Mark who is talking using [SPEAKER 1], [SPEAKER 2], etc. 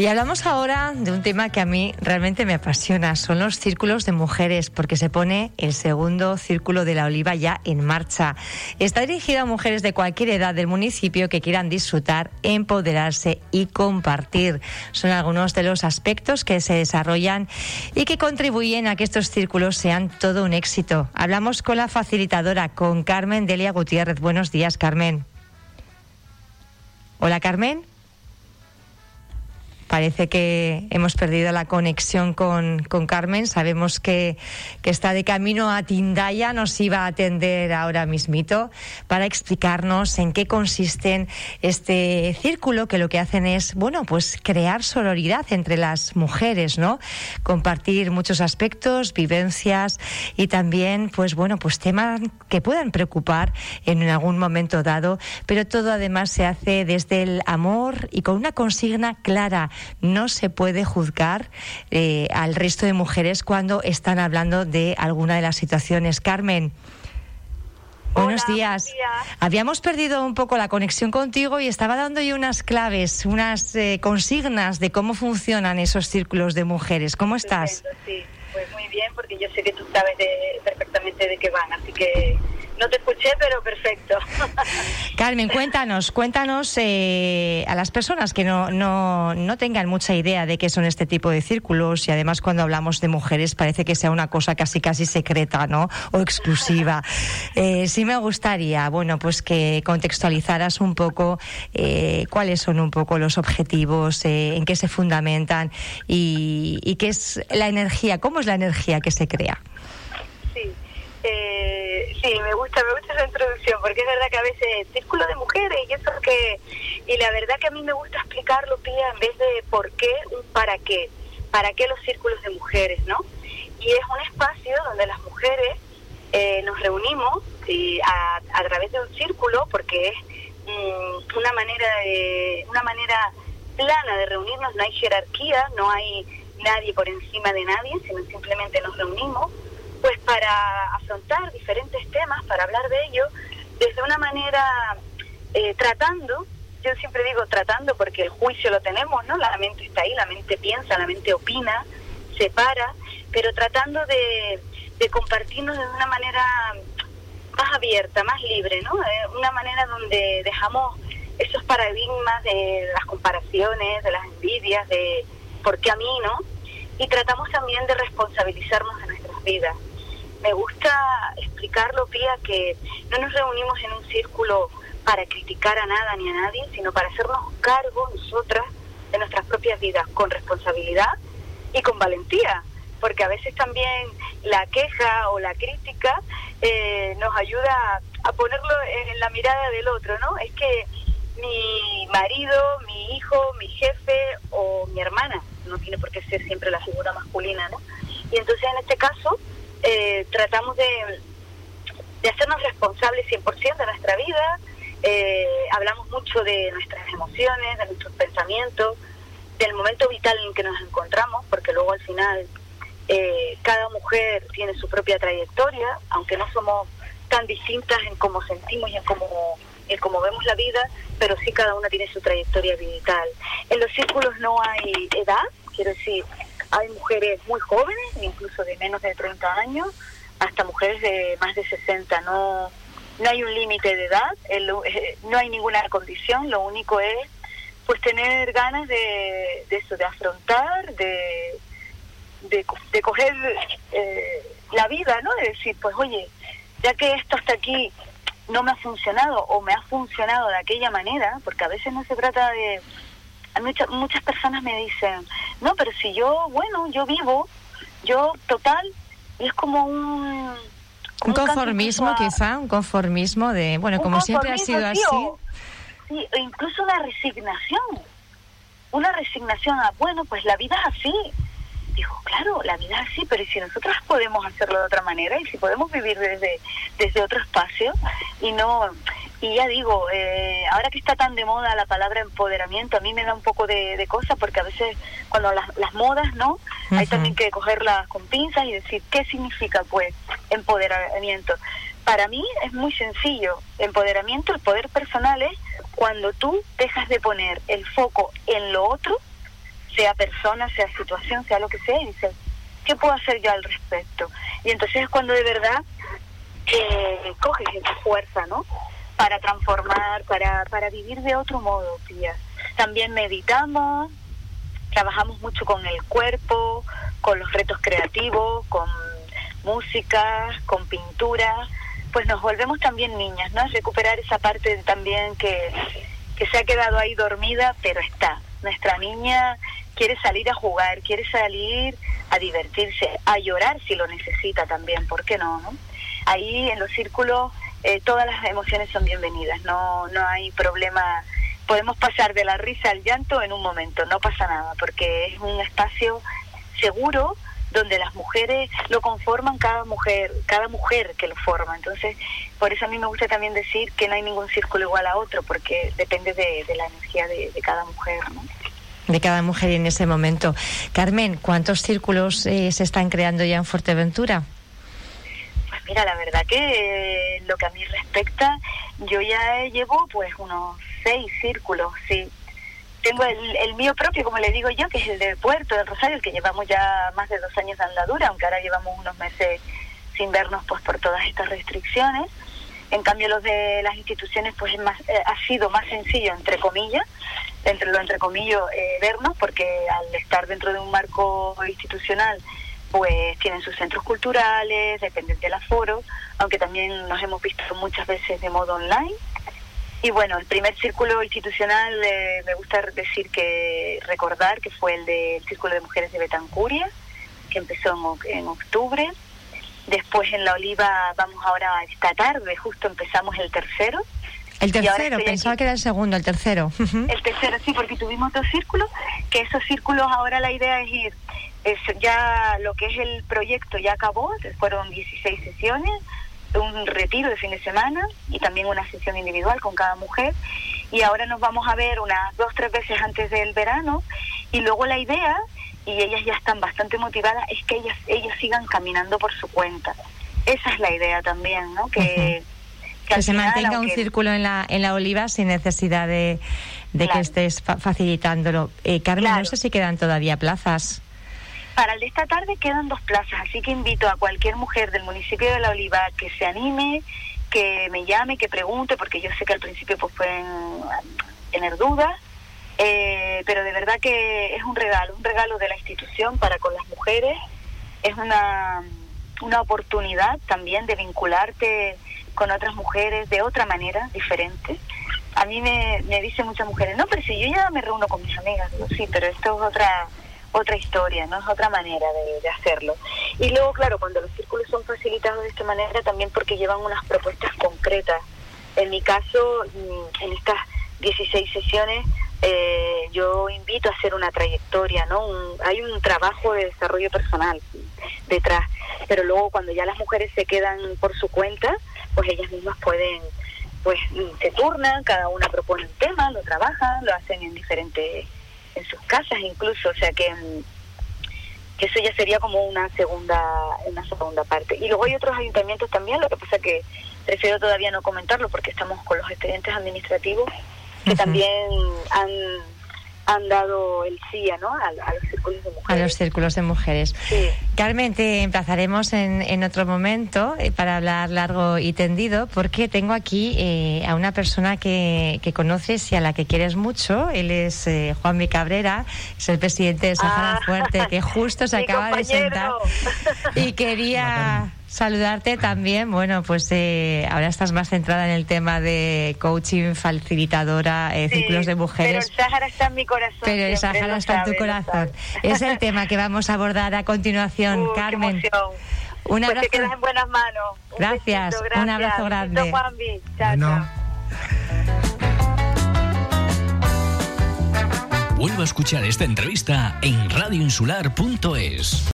[SPEAKER 1] Y hablamos ahora de un tema que a mí realmente me apasiona, son los círculos de mujeres, porque se pone el segundo círculo de la oliva ya en marcha. Está dirigido a mujeres de cualquier edad del municipio que quieran disfrutar, empoderarse y compartir. Son algunos de los aspectos que se desarrollan y que contribuyen a que estos círculos sean todo un éxito. Hablamos con la facilitadora, con Carmen Delia Gutiérrez. Buenos días, Carmen. Hola, Carmen. Parece que hemos perdido la conexión con, con Carmen. Sabemos que, que, está de camino a Tindaya. Nos iba a atender ahora mismito para explicarnos en qué consiste este círculo que lo que hacen es, bueno, pues crear sororidad entre las mujeres, ¿no? Compartir muchos aspectos, vivencias y también, pues bueno, pues temas que puedan preocupar en algún momento dado, pero todo además se hace desde el amor y con una consigna clara no se puede juzgar eh, al resto de mujeres cuando están hablando de alguna de las situaciones. Carmen. Buenos días. Habíamos perdido un poco la conexión contigo y estaba dando yo unas claves, unas eh, consignas de cómo funcionan esos círculos de mujeres. ¿Cómo estás?
[SPEAKER 2] sí, pues muy bien, porque yo sé que tú sabes perfectamente de qué van, así que no te escuché, pero perfecto.
[SPEAKER 1] Carmen, cuéntanos, cuéntanos eh, a las personas que no, no, no tengan mucha idea de qué son este tipo de círculos y además cuando hablamos de mujeres parece que sea una cosa casi casi secreta, ¿no? O exclusiva. Eh, sí me gustaría, bueno, pues que contextualizaras un poco eh, cuáles son un poco los objetivos, en qué se fundamentan y, y qué es la energía, cómo es la energía que se crea.
[SPEAKER 2] Sí. Eh, sí, me gusta, me gusta esa introducción, porque es verdad que a veces círculo de mujeres y eso que... Y la verdad que a mí me gusta explicarlo, Pía, en vez de por qué, un para qué. ¿Para qué los círculos de mujeres, no? Y es un espacio donde las mujeres eh, nos reunimos y a, a, través de un círculo, porque es mm, una manera de, una manera plana de reunirnos, no hay jerarquía, no hay nadie por encima de nadie, sino simplemente nos reunimos para afrontar diferentes temas, para hablar de ellos desde una manera eh, tratando, yo siempre digo tratando porque el juicio lo tenemos, ¿no? La mente está ahí, la mente piensa, la mente opina, separa, pero tratando de, compartirnos de una manera más abierta, más libre, ¿no? Eh, una manera donde dejamos esos paradigmas de las comparaciones, de las envidias, de por qué a mí, ¿no? Y tratamos también de responsabilizarnos de nuestras vidas me gusta explicarlo, Pía, que no nos reunimos en un círculo para criticar a nada ni a nadie, sino para hacernos cargo nosotras de nuestras propias vidas con responsabilidad y con valentía, porque a veces también la queja o la crítica eh, nos ayuda a ponerlo en la mirada del otro, ¿no? Es que mi marido, mi hijo, mi jefe o mi hermana, no tiene por qué ser siempre la figura masculina, ¿no? Y entonces en este caso eh, tratamos de, de hacernos responsables 100% de nuestra vida, eh, hablamos mucho de nuestras emociones, de nuestros pensamientos, del momento vital en que nos encontramos, porque luego al final eh, cada mujer tiene su propia trayectoria, aunque no somos tan distintas en cómo sentimos y en cómo, en cómo vemos la vida, pero sí cada una tiene su trayectoria vital. En los círculos no hay edad, quiero decir, hay mujeres muy jóvenes, incluso de menos de 30 años, hasta mujeres de más de 60. No, no hay un límite de edad, eh, no hay ninguna condición, lo único es pues tener ganas de, de eso, de afrontar, de, de, coger eh, la vida, ¿no? De decir, pues oye, ya que esto hasta aquí no me ha funcionado o me ha funcionado de aquella manera, porque a veces no se trata de muchas, muchas personas me dicen, no, pero si yo, bueno, yo vivo, yo total, y es como un...
[SPEAKER 1] Un, conformismo quizá, un conformismo de, bueno, como siempre ha sido así.
[SPEAKER 2] sí, incluso una resignación, una resignación a, bueno, pues la vida es así. Digo, claro, la vida es así, pero si nosotros podemos hacerlo de otra manera y si podemos vivir desde, desde otro espacio y no y ya digo, eh, ahora que está tan de moda la palabra empoderamiento, a mí me da un poco de, de cosa porque a veces cuando las, las modas, ¿no? Hay también que cogerlas con pinzas y decir qué significa pues empoderamiento. Para mí es muy sencillo. Empoderamiento, el poder personal es cuando tú dejas de poner el foco en lo otro sea persona, sea situación, sea lo que sea, y dices, ¿qué puedo hacer yo al respecto? Y entonces es cuando de verdad eh, coges esa fuerza, ¿no? Para transformar, para, para vivir de otro modo, tía. También meditamos, trabajamos mucho con el cuerpo, con los retos creativos, con música, con pintura, pues nos volvemos también niñas, ¿no? Recuperar esa parte también que, que se ha quedado ahí dormida, pero está. Nuestra niña quiere salir a jugar, quiere salir a divertirse, a llorar si lo necesita también, ¿por qué no? no? Ahí en los círculos eh, todas las emociones son bienvenidas, no, no hay problema. Podemos pasar de la risa al llanto en un momento, no pasa nada, porque es un espacio seguro donde las mujeres lo conforman cada mujer, cada mujer que lo forma. Entonces, por eso a mí me gusta también decir que no hay ningún círculo igual a otro, porque depende de, la energía de, cada mujer, ¿no?
[SPEAKER 1] De cada mujer en ese momento. Carmen, ¿cuántos círculos eh, se están creando ya en Fuerteventura?
[SPEAKER 2] Mira, la verdad que eh, lo que a mí respecta, yo ya llevo pues unos seis círculos, sí tengo el, el, mío propio, como le digo yo, que es el de Puerto del Rosario, el que llevamos ya más de dos años de andadura, aunque ahora llevamos unos meses sin vernos pues por todas estas restricciones. En cambio, los de las instituciones pues es más, eh, ha sido más sencillo, entre comillas, entre lo entre comillas, eh, vernos, porque al estar dentro de un marco institucional, pues tienen sus centros culturales, dependen del aforo, aunque también nos hemos visto muchas veces de modo online y bueno, el primer círculo institucional eh, me gusta decir que recordar que fue el del Círculo de Mujeres de Betancuria, que empezó en, octubre. Después en La Oliva vamos ahora esta tarde, justo empezamos el tercero.
[SPEAKER 1] El tercero, pensaba que era el segundo, el tercero.
[SPEAKER 2] El tercero, sí, porque tuvimos dos círculos, que esos círculos ahora la idea es ir, es ya lo que es el proyecto ya acabó, fueron 16 sesiones, un retiro de fin de semana y también una sesión individual con cada mujer. Y ahora nos vamos a ver unas dos, tres veces antes del verano. Y luego la idea, y ellas ya están bastante motivadas, es que ellas, ellos sigan caminando por su cuenta. Esa es la idea también, ¿no? Que,
[SPEAKER 1] que, se mantenga un círculo en la, en la oliva sin necesidad de, de que estés facilitándolo. Eh, Carmen, no sé si quedan todavía plazas.
[SPEAKER 2] Para el de esta tarde quedan dos plazas, así que invito a cualquier mujer del municipio de La Oliva que se anime, que me llame, que pregunte, porque yo sé que al principio pues pueden tener dudas, eh, pero de verdad que es un regalo, un regalo de la institución para con las mujeres, es una, una oportunidad también de vincularte con otras mujeres de otra manera, diferente. A mí me, me dicen muchas mujeres, no, pero si yo ya me reúno con mis amigas, sí, pero esto es otra otra historia, no es otra manera de, hacerlo. Y luego, claro, cuando los círculos son facilitados de esta manera, también porque llevan unas propuestas concretas. En mi caso, mm, en estas 16 sesiones, eh, yo invito a hacer una trayectoria, ¿no? hay un trabajo de desarrollo personal detrás, pero luego cuando ya las mujeres se quedan por su cuenta, pues ellas mismas pueden, pues se turnan, cada una propone un tema, lo trabajan, lo hacen en diferentes en sus casas incluso, o sea que, mm, que eso ya sería como una segunda una segunda parte. Y luego hay otros ayuntamientos también, lo que pasa que prefiero todavía no comentarlo porque estamos con los expedientes administrativos que también han han dado el sí ¿no? A, los círculos de mujeres.
[SPEAKER 1] A los círculos de mujeres. Carmen, te emplazaremos en, en otro momento eh, para hablar largo y tendido, porque tengo aquí eh, a una persona que, que, conoces y a la que quieres mucho. Él es eh, Juan Mi Cabrera, es el presidente de Sahara ah. Fuerte, que justo se acaba de sentar. Y quería saludarte también. Bueno, pues eh, ahora estás más centrada en el tema de coaching, facilitadora, eh, círculos de mujeres.
[SPEAKER 2] Pero el Sahara está en mi corazón.
[SPEAKER 1] Pero el Sahara está en tu corazón. Es el tema que vamos a abordar a continuación, uh, Carmen.
[SPEAKER 2] Un pues abrazo. te quedas en buenas manos.
[SPEAKER 1] gracias. Un abrazo grande.
[SPEAKER 2] Chao, chao.
[SPEAKER 3] Vuelvo a escuchar esta entrevista en radioinsular.es.